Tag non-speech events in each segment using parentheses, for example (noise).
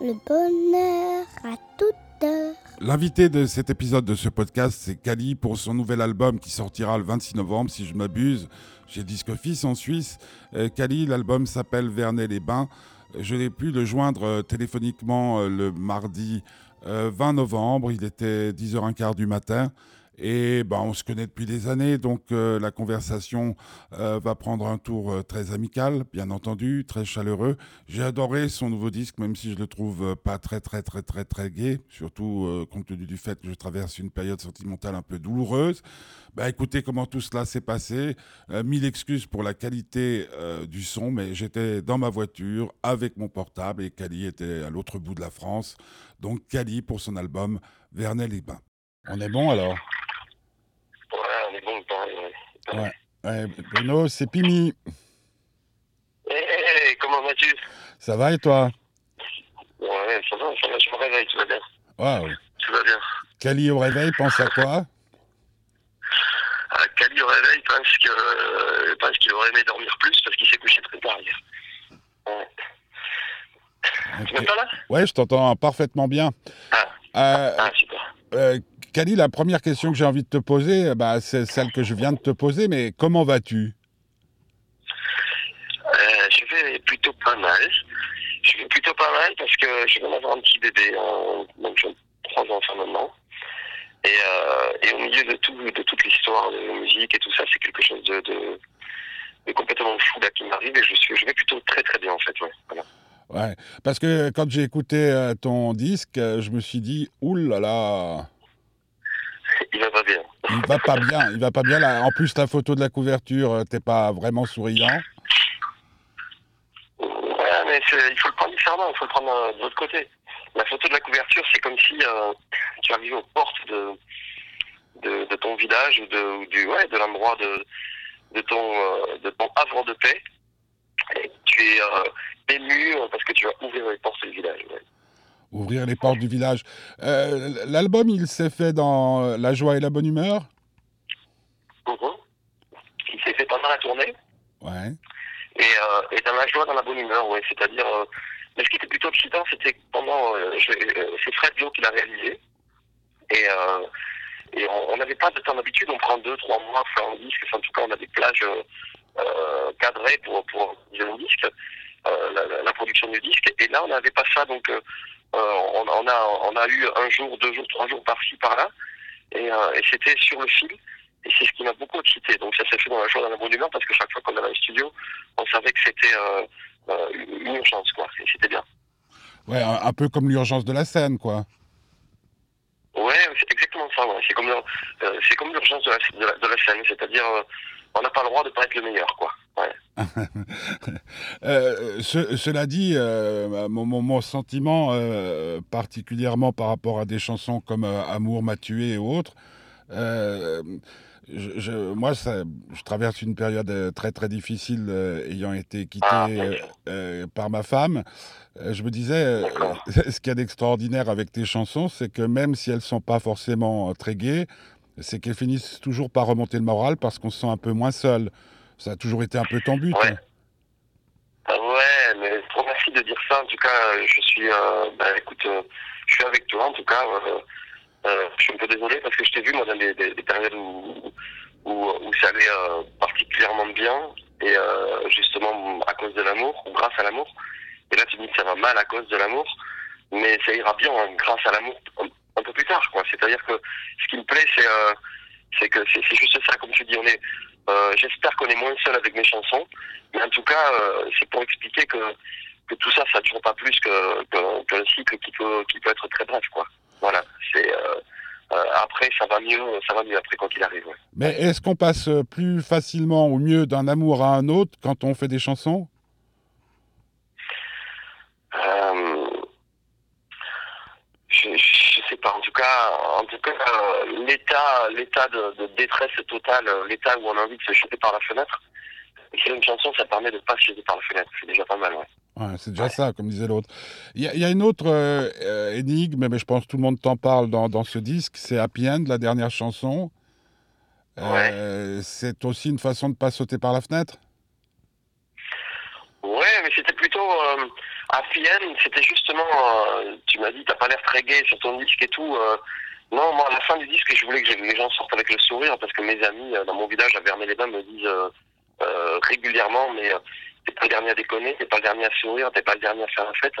le bonheur à toute heure. L'invité de cet épisode de ce podcast, c'est Kali pour son nouvel album qui sortira le 26 novembre, si je m'abuse, chez Disque Fils en Suisse. Euh, Kali, l'album s'appelle Vernet-les-Bains. Je l'ai pu le joindre euh, téléphoniquement euh, le mardi 20 novembre. Il était 10h15 du matin. Et ben, on se connaît depuis des années, donc euh, la conversation euh, va prendre un tour euh, très amical, bien entendu, très chaleureux. J'ai adoré son nouveau disque, même si je le trouve pas très très très très très gai, surtout compte tenu du fait que je traverse une période sentimentale un peu douloureuse. Ben, écoutez comment tout cela s'est passé. mille excuses pour la qualité du son, mais j'étais dans ma voiture avec mon portable et Cali était à l'autre bout de la France. Donc Cali pour son album Vernet les Bains. On est bon alors? Ouais. ouais. Bruno, c'est Pimi. Hé, comment vas-tu? Ça va et toi? Ouais, ça va, ça va, je me réveille, tout va bien? Waouh. Tout va bien? Cali au réveil, pense à quoi? Ah, Cali au réveil pense que euh, pense qu'il aurait aimé dormir plus parce qu'il s'est couché très tard hier. Ouais. Tu m'entends là? Ouais, je t'entends parfaitement bien. Ah, euh, ah super. Euh, Kali, la première question que j'ai envie de te poser, bah, c'est celle que je viens de te poser, mais comment vas-tu? Euh, Je vais plutôt pas mal. Je vais plutôt pas mal parce que je viens d'avoir un petit bébé, hein, donc j'ai trois enfants maintenant. Et, euh, et, au milieu de, tout, de toute l'histoire de la musique et tout ça, c'est quelque chose de, de, complètement fou là, qui m'arrive et je, suis, je vais plutôt très très bien en fait. Ouais, voilà. ouais. parce que quand j'ai écouté euh, ton disque, je me suis dit, oulala là là il va pas bien. Il va pas bien, il va pas bien. Là. En plus, la photo de la couverture, euh, t'es pas vraiment souriant. Ouais, mais il faut le prendre différemment, il faut le prendre euh, de l'autre côté. La photo de la couverture, c'est comme si euh, tu arrivais aux portes de, de, ton village ou de, du, ouais, de l'endroit de, de, ton, de ton havre de paix. Et tu es ému parce que tu vas ouvrir les portes du village. Ouais ouvrir les portes du village. Euh, l'album, il s'est fait dans la joie et la bonne humeur? Mhm. Il s'est fait pendant la tournée. Ouais. Et, euh, et, dans la joie, dans la bonne humeur, oui. C'est-à-dire, euh, mais ce qui était plutôt excitant, c'était pendant. c'est Fred Joe qui l'a réalisé. Et, et on n'avait pas de temps d'habitude, on prend deux, trois mois pour faire un disque. en tout cas, on a des plages cadrées pour, pour un disque. La, la, production du disque. Et là, on n'avait pas ça, donc euh, on, a, on a eu un jour, deux jours, trois jours par-ci, par-là. Et, euh, et c'était sur le fil. Et c'est ce qui m'a beaucoup excité. Donc ça s'est fait dans la joie, dans la bonne humeur, parce que chaque fois qu'on allait au studio, on savait que c'était euh, une urgence, quoi. Et c'était bien. Ouais, un, peu comme l'urgence de la scène, quoi. Ouais, c'est exactement ça. Ouais. C'est comme, c'est comme l'urgence de la, de la, scène. C'est-à-dire, on n'a pas le droit de pas être le meilleur, quoi. (laughs) euh, cela dit, euh, mon, mon, sentiment, euh, particulièrement par rapport à des chansons comme Amour m'a tué et autres, je, moi, ça, je traverse une période très très difficile ayant été quitté ah, par ma femme. je me disais, (laughs) ce qu'il y a d'extraordinaire avec tes chansons, c'est que même si elles sont pas forcément très gaies, c'est qu'elles finissent toujours par remonter le moral parce qu'on se sent un peu moins seul. Ça a toujours été un peu ton but. Ouais. Ah ouais, mais trop merci de dire ça. En tout cas, je suis, euh, bah, écoute, euh, je suis avec toi. En tout cas, euh, euh, je suis un peu désolé parce que je t'ai vu moi dans des, des, périodes où, où, ça allait particulièrement bien et justement à cause de l'amour ou grâce à l'amour. Et là, tu me dis que ça va mal à cause de l'amour, mais ça ira bien hein, grâce à l'amour un, peu plus tard, quoi. C'est-à-dire que ce qui me plaît, c'est c'est que c'est juste ça, comme tu dis, on est euh, j'espère qu'on est moins seul avec mes chansons. Mais en tout cas, euh, c'est pour expliquer que, que tout ça, ça ne dure pas plus qu'un que, cycle qui peut, qui peut être très bref. Quoi. Voilà. C'est, euh, après, ça va mieux, ça va mieux après quand il arrive. Mais est-ce qu'on passe plus facilement ou mieux d'un amour à un autre quand on fait des chansons je, sais pas. En tout cas, en tout cas, l'état, l'état de, détresse totale, l'état où on a envie de se jeter par la fenêtre. Écrire une chanson, ça permet de pas se jeter par la fenêtre. C'est déjà pas mal, ouais. Ouais, c'est déjà ça, comme disait l'autre. Il y, a une autre euh, énigme, mais je pense que tout le monde t'en parle dans, dans, ce disque, c'est Happy End, la dernière chanson. Euh, c'est aussi une façon de ne pas sauter par la fenêtre? Ouais, mais c'était plutôt euh, à Fienne, c'était justement, euh, tu m'as dit, t'as pas l'air très gay sur ton disque et tout. euh, non, moi, à la fin du disque, je voulais que les gens sortent avec le sourire parce que mes amis euh, dans mon village à Vernet-les-Bains me disent euh, euh, régulièrement, mais euh, t'es pas le dernier à déconner, t'es pas le dernier à sourire, t'es pas le dernier à faire la fête.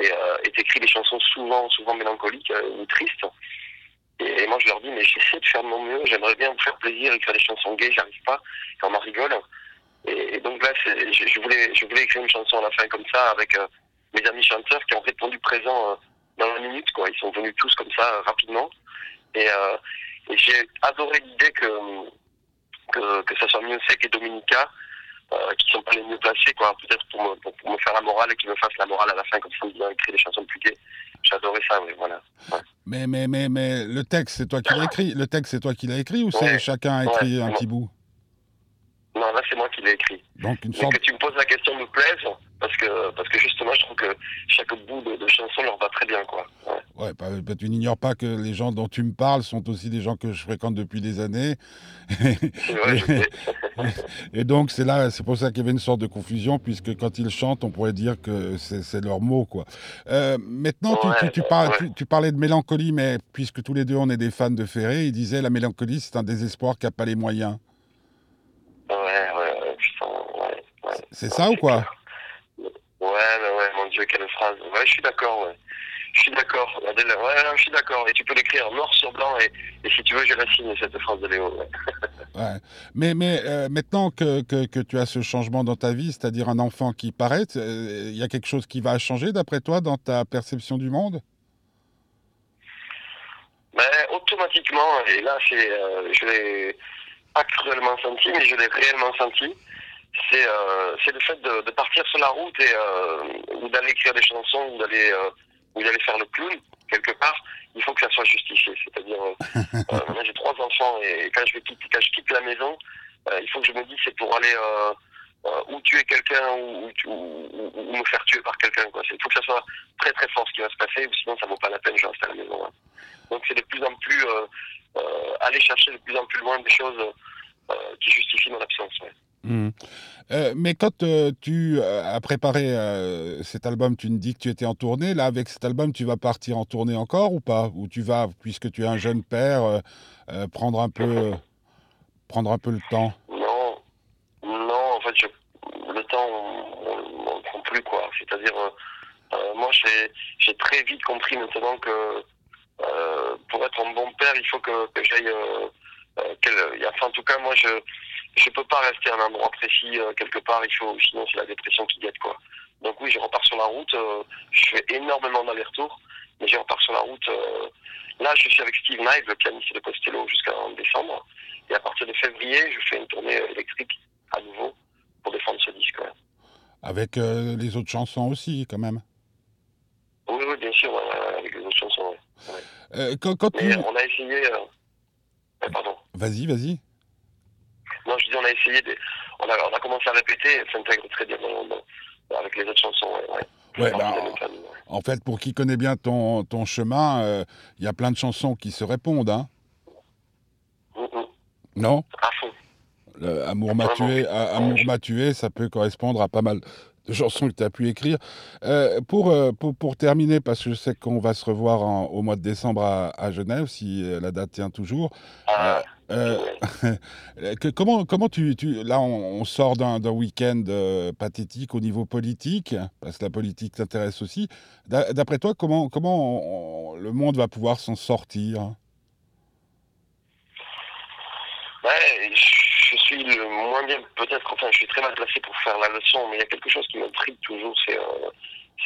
Et euh, t'écris des chansons souvent, souvent mélancoliques ou tristes. Et, moi, je leur dis, mais j'essaie de faire de mon mieux, j'aimerais bien me faire plaisir, écrire des chansons gays, j'arrive pas, et on en rigole. Et, donc là, je, je voulais, je voulais écrire une chanson à la fin comme ça avec mes amis chanteurs qui ont répondu présent dans la minute, quoi. Ils sont venus tous comme ça euh, rapidement. Et, euh, et j'ai adoré l'idée que, que que ça soit Miossec et Dominica euh, qui sont pas les mieux placés, quoi. Peut-être pour me, pour, pour me faire la morale et qu'ils me fassent la morale à la fin, comme ça, ils ont écrit des chansons plus gays. J'ai adoré ça, oui, voilà. Mais, mais, mais, mais le texte, c'est toi qui l'as écrit Le texte, c'est toi qui l'as écrit ou c'est chacun a écrit Ouais, un petit bout? Non, là, c'est moi qui l'ai écrit. Donc une sorte. que tu me poses la question me plaise, parce que, parce que justement, je trouve que chaque bout de, de chanson leur va très bien, quoi. Ouais. Ouais, bah, bah, tu n'ignores pas que les gens dont tu me parles sont aussi des gens que je fréquente depuis des années. Vrai. (laughs) Et donc, c'est là, c'est pour ça qu'il y avait une sorte de confusion, puisque quand ils chantent, on pourrait dire que c'est leurs mots, quoi. Euh, maintenant, tu, tu- tu ouais. parlais de mélancolie, mais puisque tous les deux, on est des fans de Ferré, il disait la mélancolie, c'est un désespoir qui n'a pas les moyens. Ouais, ouais, ouais, putain, ouais. C'est ça ou quoi? Ouais, mais ouais, mon Dieu, quelle phrase. Ouais, je suis d'accord, ouais. Je suis d'accord. Ouais, je suis d'accord. Et tu peux l'écrire noir sur blanc, et, et si tu veux, je la signe, cette phrase de Léo. Ouais. (laughs) Ouais. Mais, mais euh, maintenant que, que, que tu as ce changement dans ta vie, c'est-à-dire un enfant qui paraît, euh, il y a quelque chose qui va changer, d'après toi, dans ta perception du monde? Mais automatiquement, et là, c'est, euh, je l'ai pas cruellement senti, mais je l'ai réellement senti. C'est, euh, c'est le fait de, partir sur la route et euh, ou d'aller écrire des chansons ou d'aller euh, ou d'aller faire le clown quelque part. Il faut que ça soit justifié. C'est-à-dire, (laughs) maintenant j'ai trois enfants et quand je quand je quitte la maison, il faut que je me dise c'est pour aller ou tuer quelqu'un ou, me faire tuer par quelqu'un. Il faut que ça soit très très fort ce qui va se passer, sinon ça vaut pas la peine. Je reste à la maison. hein. Donc c'est de plus en plus aller chercher de plus en plus loin des choses qui justifient mon absence. Mhm. Euh, mais quand euh, tu euh, as préparé cet album, tu me dis que tu étais en tournée. Là, avec cet album, tu vas partir en tournée encore ou pas? Ou tu vas, puisque tu es un jeune père, prendre un peu, prendre un peu le temps? Non, non, en fait, le temps, on n'en prend plus. C'est-à-dire, moi, j'ai très vite compris maintenant que pour être un bon père, il faut que, que j'aille. Quel- enfin, en tout cas, moi, je je peux pas rester à un endroit précis euh, quelque part. Il faut, sinon, c'est la dépression qui guette, quoi. Donc oui, je repars sur la route. euh, je fais énormément d'allers-retours, mais je repars sur la route. euh, là, je suis avec Steve Knight, le pianiste de Costello, jusqu'en décembre. Et à partir de février, je fais une tournée électrique à nouveau pour défendre ce disque. ouais. avec les autres chansons aussi, quand même. Oui, oui, bien sûr, avec les autres chansons. ouais. Quand, quand tu... Mais on a essayé. pardon. Vas-y, vas-y. Non, je dis, on a essayé. De... On, a, on a commencé à répéter, elle s'intègre très bien dans, dans- avec les autres chansons. Ouais, ouais. Ouais, Dans bah, en fait, pour qui connaît bien ton, ton chemin, euh, il y a plein de chansons qui se répondent, hein Mm, mm, Non? À fond. Le Amour m'a tué, Amour m'a tué, ça peut correspondre à pas mal de chansons que tu as pu écrire. Euh, pour, euh, pour, pour terminer, parce que je sais qu'on va se revoir en- au mois de décembre à, à Genève, si euh, la date tient toujours. Ah, Euh, (laughs) que- comment, comment tu, tu- Là, on, on sort d'un d'un week-end euh, pathétique au niveau politique, parce que la politique t'intéresse aussi. D'a- D'après toi, comment, comment on- on- le monde va pouvoir s'en sortir? Ouais, je suis le moins bien, peut-être, enfin, je suis très mal placé pour faire la leçon, mais il y a quelque chose qui m'intrigue toujours, c'est, euh,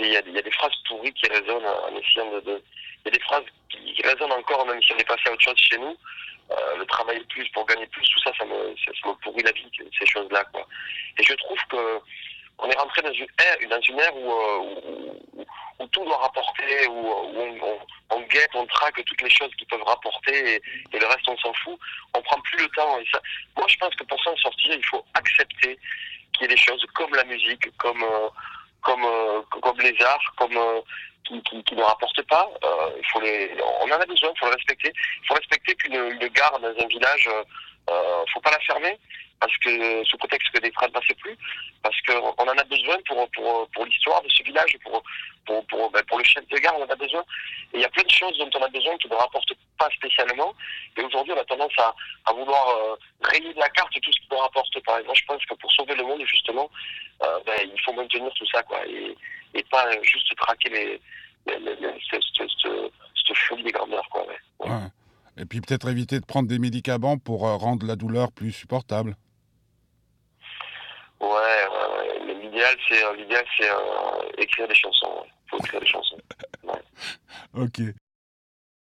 il y, a, des phrases pourries qui résonnent en essayant de, il y a des phrases qui, résonnent encore, même si on est passé à autre chose chez nous, euh, le travailler plus pour gagner plus, tout ça, ça me, ça me pourrit la vie, ces choses-là, quoi. Et je trouve que on est rentré dans une ère, dans une ère où, euh, tout doit rapporter, où, on, guette, on traque toutes les choses qui peuvent rapporter, et, le reste, on s'en fout. On prend plus le temps. Moi, je pense que pour s'en sortir, il faut accepter qu'il y ait des choses comme la musique, comme, euh, comme, euh, comme les arts, comme qui, ne rapportent pas. Faut les, on en a besoin, il faut le respecter. Il faut respecter qu'une une gare dans un village, euh, faut pas la fermer parce que sous contexte que des trains ne passaient plus, parce qu'on en a besoin pour, pour, pour l'histoire de ce village, pour, pour, ben, pour le chef de gare, on en a besoin. Et il y a plein de choses dont on a besoin qui ne rapportent pas spécialement. Et aujourd'hui, on a tendance à, à vouloir euh, rayer de la carte tout ce qui ne rapporte pas. Et moi, je pense que pour sauver le monde, justement, euh, ben, il faut maintenir tout ça, quoi, et, et pas juste traquer les, les, les, les cette, cette, cette, folie des grandeurs. Ouais. Et puis peut-être éviter de prendre des médicaments pour euh, rendre la douleur plus supportable. Ouais, ouais, ouais. Mais l'idéal, c'est, euh, euh, écrire des chansons. Il faut écrire des chansons. Ouais. Ok.